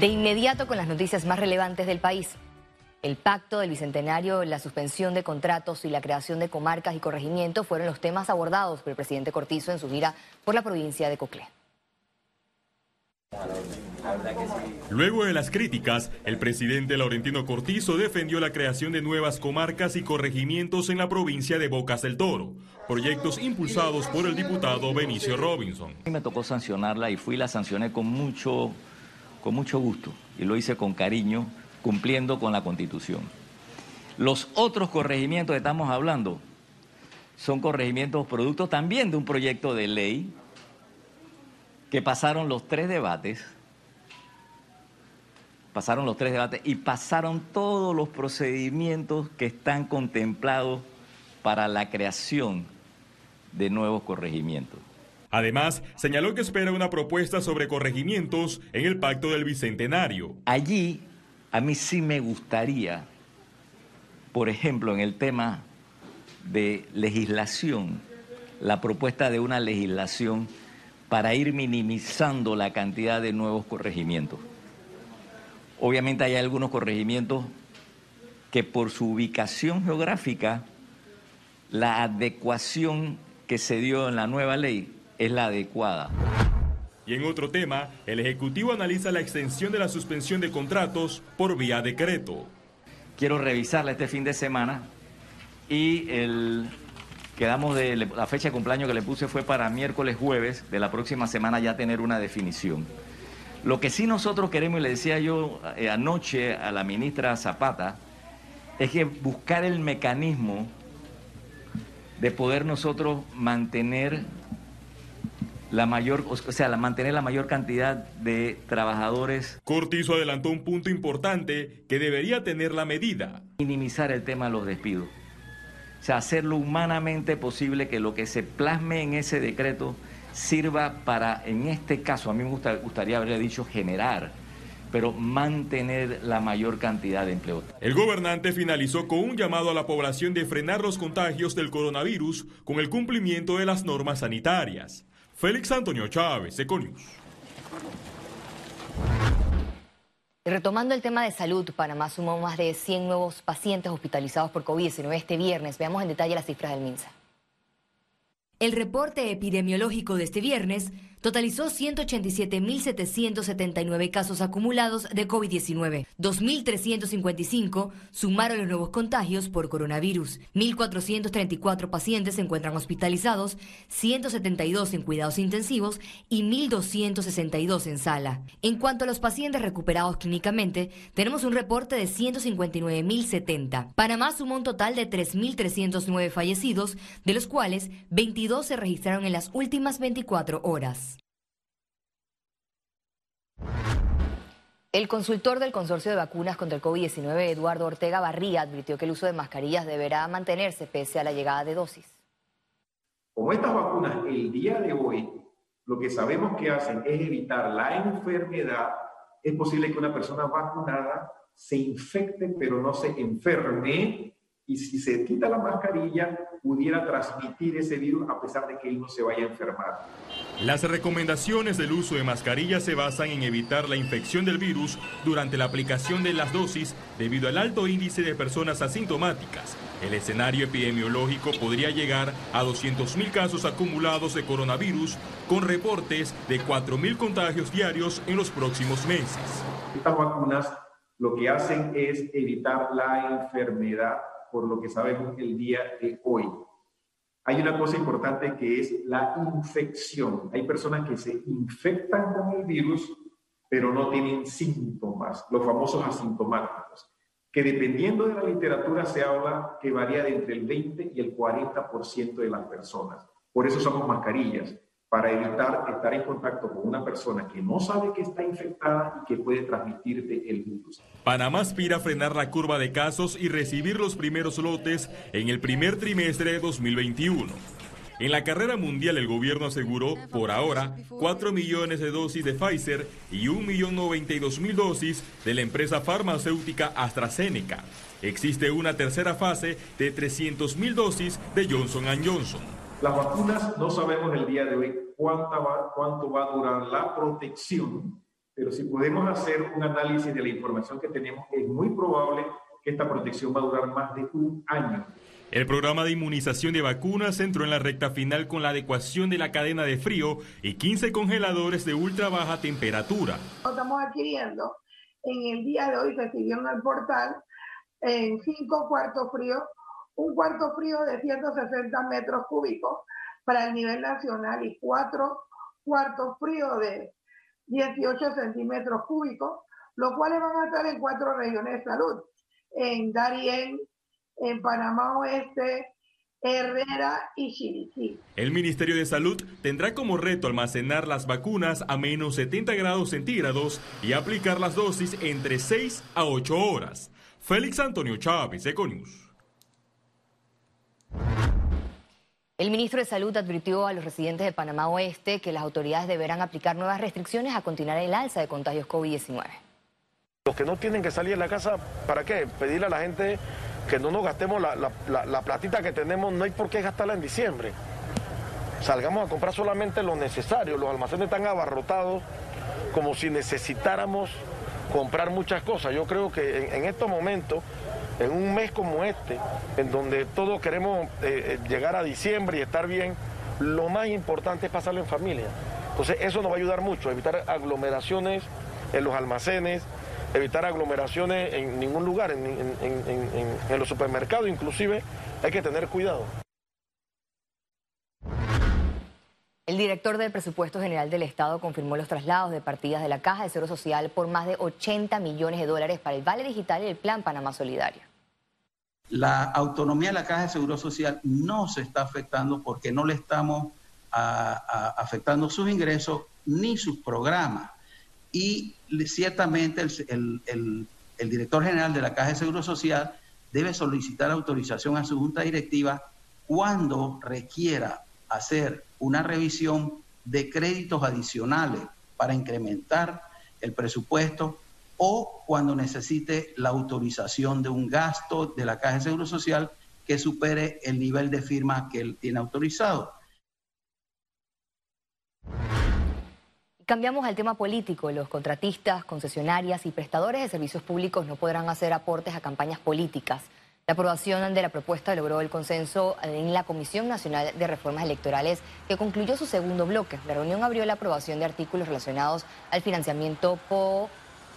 De inmediato con las noticias más relevantes del país. El pacto del Bicentenario, la suspensión de contratos y la creación de comarcas y corregimientos fueron los temas abordados por el presidente Cortizo en su gira por la provincia de Coclé. Luego de las críticas, el presidente Laurentino Cortizo defendió la creación de nuevas comarcas y corregimientos en la provincia de Bocas del Toro, proyectos impulsados por el diputado Benicio Robinson. Me tocó sancionarla y fui y la sancioné con mucho con mucho gusto y lo hice con cariño, cumpliendo con la Constitución. Los otros corregimientos que estamos hablando son corregimientos producto también de un proyecto de ley que pasaron los tres debates, pasaron los tres debates y pasaron todos los procedimientos que están contemplados para la creación de nuevos corregimientos. Además, señaló que espera una propuesta sobre corregimientos en el pacto del Bicentenario. Allí, a mí sí me gustaría, por ejemplo, en el tema de legislación, la propuesta de una legislación para ir minimizando la cantidad de nuevos corregimientos. Obviamente hay algunos corregimientos que por su ubicación geográfica, la adecuación que se dio en la nueva ley es la adecuada. Y en otro tema, el Ejecutivo analiza la extensión de la suspensión de contratos por vía decreto. Quiero revisarla este fin de semana y el, quedamos de la fecha de cumpleaños que le puse fue para miércoles jueves de la próxima semana ya tener una definición. Lo que sí nosotros queremos, y le decía yo eh, anoche a la ministra Zapata, es que buscar el mecanismo de poder nosotros mantener la mayor, o sea, la, mantener la mayor cantidad de trabajadores. Cortizo adelantó un punto importante que debería tener la medida. Minimizar el tema de los despidos. O sea, hacerlo humanamente posible que lo que se plasme en ese decreto sirva para, en este caso, a mí me gustaría haberle dicho generar, pero mantener la mayor cantidad de empleo. El gobernante finalizó con un llamado a la población de frenar los contagios del coronavirus con el cumplimiento de las normas sanitarias. Félix Antonio Chávez, Econius. Retomando el tema de salud, Panamá sumó más de 100 nuevos pacientes hospitalizados por COVID-19 este viernes. Veamos en detalle las cifras del MINSA. El reporte epidemiológico de este viernes totalizó 187.779 casos acumulados de COVID-19. 2.355 sumaron los nuevos contagios por coronavirus. 1.434 pacientes se encuentran hospitalizados, 172 en cuidados intensivos y 1.262 en sala. En cuanto a los pacientes recuperados clínicamente, tenemos un reporte de 159.070. Panamá sumó un total de 3.309 fallecidos, de los cuales 22 se registraron en las últimas 24 horas. El consultor del consorcio de vacunas contra el COVID-19, Eduardo Ortega Barría, advirtió que el uso de mascarillas deberá mantenerse pese a la llegada de dosis. Como estas vacunas el día de hoy lo que sabemos que hacen es evitar la enfermedad, es posible que una persona vacunada se infecte pero no se enferme y si se quita la mascarilla pudiera transmitir ese virus a pesar de que él no se vaya a enfermar. Las recomendaciones del uso de mascarillas se basan en evitar la infección del virus durante la aplicación de las dosis debido al alto índice de personas asintomáticas. El escenario epidemiológico podría llegar a 200.000 casos acumulados de coronavirus con reportes de 4.000 contagios diarios en los próximos meses. Estas vacunas lo que hacen es evitar la enfermedad por lo que sabemos el día de hoy. Hay una cosa importante que es la infección. Hay personas que se infectan con el virus, pero no tienen síntomas, los famosos asintomáticos, que dependiendo de la literatura se habla que varía de entre el 20 y el 40% de las personas. Por eso usamos mascarillas para evitar estar en contacto con una persona que no sabe que está infectada y que puede transmitirte el virus. Panamá aspira a frenar la curva de casos y recibir los primeros lotes en el primer trimestre de 2021. En la carrera mundial el gobierno aseguró, por ahora, 4 millones de dosis de Pfizer y 1.092.000 dosis de la empresa farmacéutica AstraZeneca. Existe una tercera fase de 300.000 dosis de Johnson Johnson. Las vacunas no sabemos el día de hoy cuánta va, cuánto va a durar la protección pero si podemos hacer un análisis de la información que tenemos, es muy probable que esta protección va a durar más de un año. El programa de inmunización de vacunas entró en la recta final con la adecuación de la cadena de frío y 15 congeladores de ultra baja temperatura. Estamos adquiriendo, en el día de hoy recibió en el portal en cinco cuartos fríos, un cuarto frío de 160 metros cúbicos para el nivel nacional y cuatro cuartos fríos de 18 centímetros cúbicos, los cuales van a estar en cuatro regiones de salud, en Darién, en Panamá Oeste, Herrera y Chiriquí. El Ministerio de Salud tendrá como reto almacenar las vacunas a menos 70 grados centígrados y aplicar las dosis entre 6 a 8 horas. Félix Antonio Chávez, Econius. El ministro de Salud advirtió a los residentes de Panamá Oeste que las autoridades deberán aplicar nuevas restricciones a continuar el alza de contagios COVID-19. Los que no tienen que salir de la casa, ¿para qué? Pedirle a la gente que no nos gastemos la, platita que tenemos, no hay por qué gastarla en diciembre. Salgamos a comprar solamente lo necesario, los almacenes están abarrotados como si necesitáramos comprar muchas cosas. Yo creo que en, estos momentos, en un mes como este, en donde todos queremos eh, eh, llegar a diciembre y estar bien, lo más importante es pasarlo en familia. Entonces eso nos va a ayudar mucho, evitar aglomeraciones en los almacenes, evitar aglomeraciones en ningún lugar, en, los supermercados inclusive, hay que tener cuidado. El director del Presupuesto General del Estado confirmó los traslados de partidas de la Caja de Seguro Social por más de 80 millones de dólares para el Vale Digital y el Plan Panamá Solidario. La autonomía de la Caja de Seguro Social no se está afectando porque no le estamos afectando sus ingresos ni sus programas y ciertamente el, director general de la Caja de Seguro Social debe solicitar autorización a su junta directiva cuando requiera hacer una revisión de créditos adicionales para incrementar el presupuesto o cuando necesite la autorización de un gasto de la Caja de Seguro Social que supere el nivel de firma que él tiene autorizado. Cambiamos al tema político. Los contratistas, concesionarias y prestadores de servicios públicos no podrán hacer aportes a campañas políticas. La aprobación de la propuesta logró el consenso en la Comisión Nacional de Reformas Electorales, que concluyó su segundo bloque. La reunión abrió la aprobación de artículos relacionados al financiamiento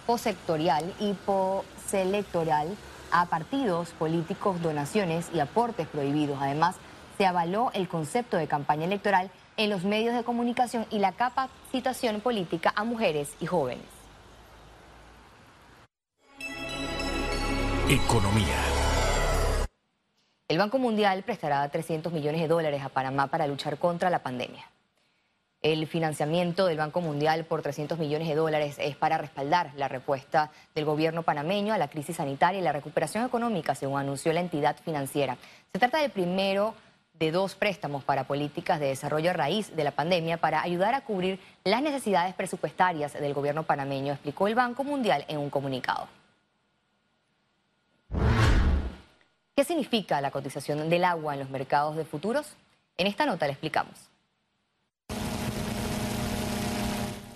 posectorial y poselectoral a partidos políticos, donaciones y aportes prohibidos. Además, se avaló el concepto de campaña electoral en los medios de comunicación y la capacitación política a mujeres y jóvenes. Economía. El Banco Mundial prestará 300 millones de dólares a Panamá para luchar contra la pandemia. El financiamiento del Banco Mundial por 300 millones de dólares es para respaldar la respuesta del gobierno panameño a la crisis sanitaria y la recuperación económica, según anunció la entidad financiera. Se trata del primero de dos préstamos para políticas de desarrollo a raíz de la pandemia para ayudar a cubrir las necesidades presupuestarias del gobierno panameño, explicó el Banco Mundial en un comunicado. ¿Qué significa la cotización del agua en los mercados de futuros? En esta nota le explicamos.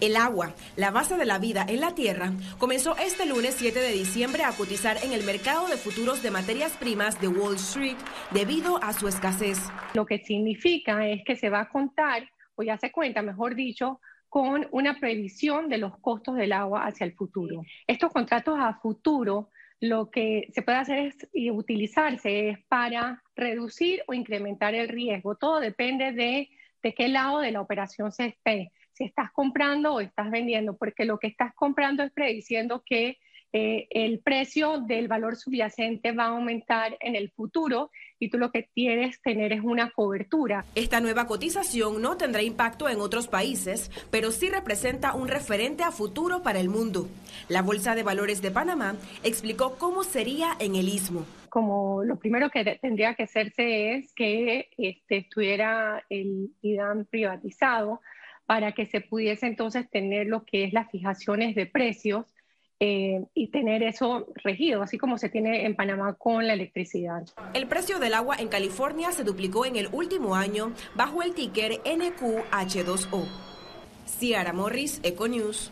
El agua, la base de la vida en la Tierra, comenzó este lunes 7 de diciembre a cotizar en el mercado de futuros de materias primas de Wall Street debido a su escasez. Lo que significa es que se va a contar, o ya se cuenta, mejor dicho, con una previsión de los costos del agua hacia el futuro. Estos contratos a futuro lo que se puede hacer es, y utilizarse es para reducir o incrementar el riesgo. Todo depende de, de qué lado de la operación se esté si estás comprando o estás vendiendo, porque lo que estás comprando es prediciendo que eh, el precio del valor subyacente va a aumentar en el futuro y tú lo que quieres tener es una cobertura. Esta nueva cotización no tendrá impacto en otros países, pero sí representa un referente a futuro para el mundo. La Bolsa de Valores de Panamá explicó cómo sería en el istmo. Como lo primero que tendría que hacerse es que este, estuviera el IDAM privatizado para que se pudiese entonces tener lo que es las fijaciones de precios eh, y tener eso regido, así como se tiene en Panamá con la electricidad. El precio del agua en California se duplicó en el último año bajo el ticker NQH2O. Ciara Morris, Econews.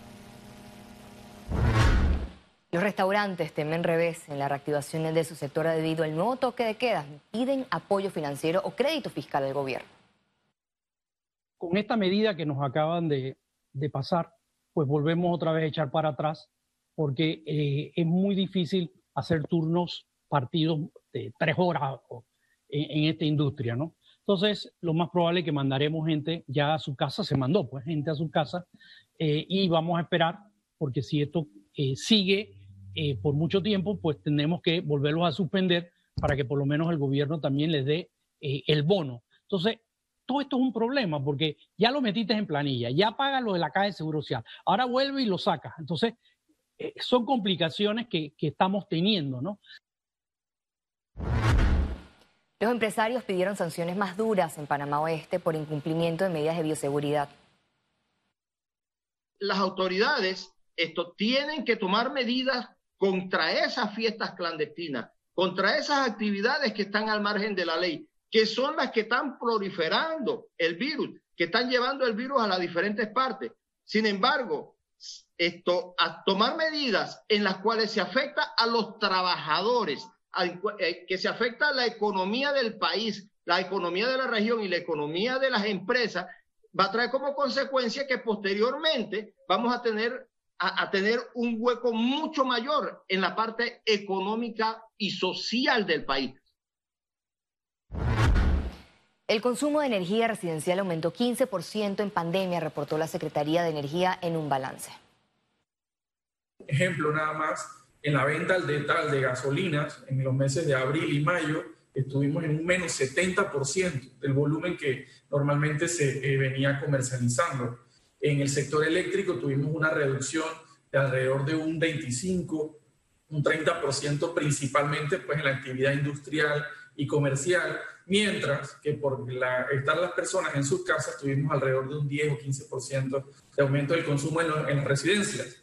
Los restaurantes temen revés en la reactivación de su sector debido al nuevo toque de queda. Piden apoyo financiero o crédito fiscal al gobierno. Con esta medida que nos acaban de, pasar, pues volvemos otra vez a echar para atrás porque eh, es muy difícil hacer turnos, partidos de tres horas en, esta industria, ¿no? Entonces, lo más probable es que mandaremos gente ya a su casa, se mandó pues gente a su casa eh, y vamos a esperar, porque si esto eh, sigue eh, por mucho tiempo, pues tenemos que volverlos a suspender para que por lo menos el gobierno también les dé el bono. Entonces, todo esto es un problema porque ya lo metiste en planilla, ya pagas lo de la caja de seguro social, ahora vuelve y lo sacas. Entonces, eh, son complicaciones que, que estamos teniendo, ¿no? Los empresarios pidieron sanciones más duras en Panamá Oeste por incumplimiento de medidas de bioseguridad. Las autoridades esto, tienen que tomar medidas contra esas fiestas clandestinas, contra esas actividades que están al margen de la ley, que son las que están proliferando el virus, que están llevando el virus a las diferentes partes. Sin embargo, esto, a tomar medidas en las cuales se afecta a los trabajadores, eh, que se afecta a la economía del país, la economía de la región y la economía de las empresas, va a traer como consecuencia que posteriormente vamos a tener a, tener un hueco mucho mayor en la parte económica y social del país. El consumo de energía residencial aumentó 15% en pandemia, reportó la Secretaría de Energía en un balance. Ejemplo nada más, en la venta al detal de gasolinas en los meses de abril y mayo estuvimos en un menos 70% del volumen que normalmente se eh, venía comercializando. En el sector eléctrico tuvimos una reducción de alrededor de un 25, un 30% principalmente pues, en la actividad industrial y comercial, mientras que por la, estar las personas en sus casas tuvimos alrededor de un 10 o 15% de aumento del consumo en, en las residencias.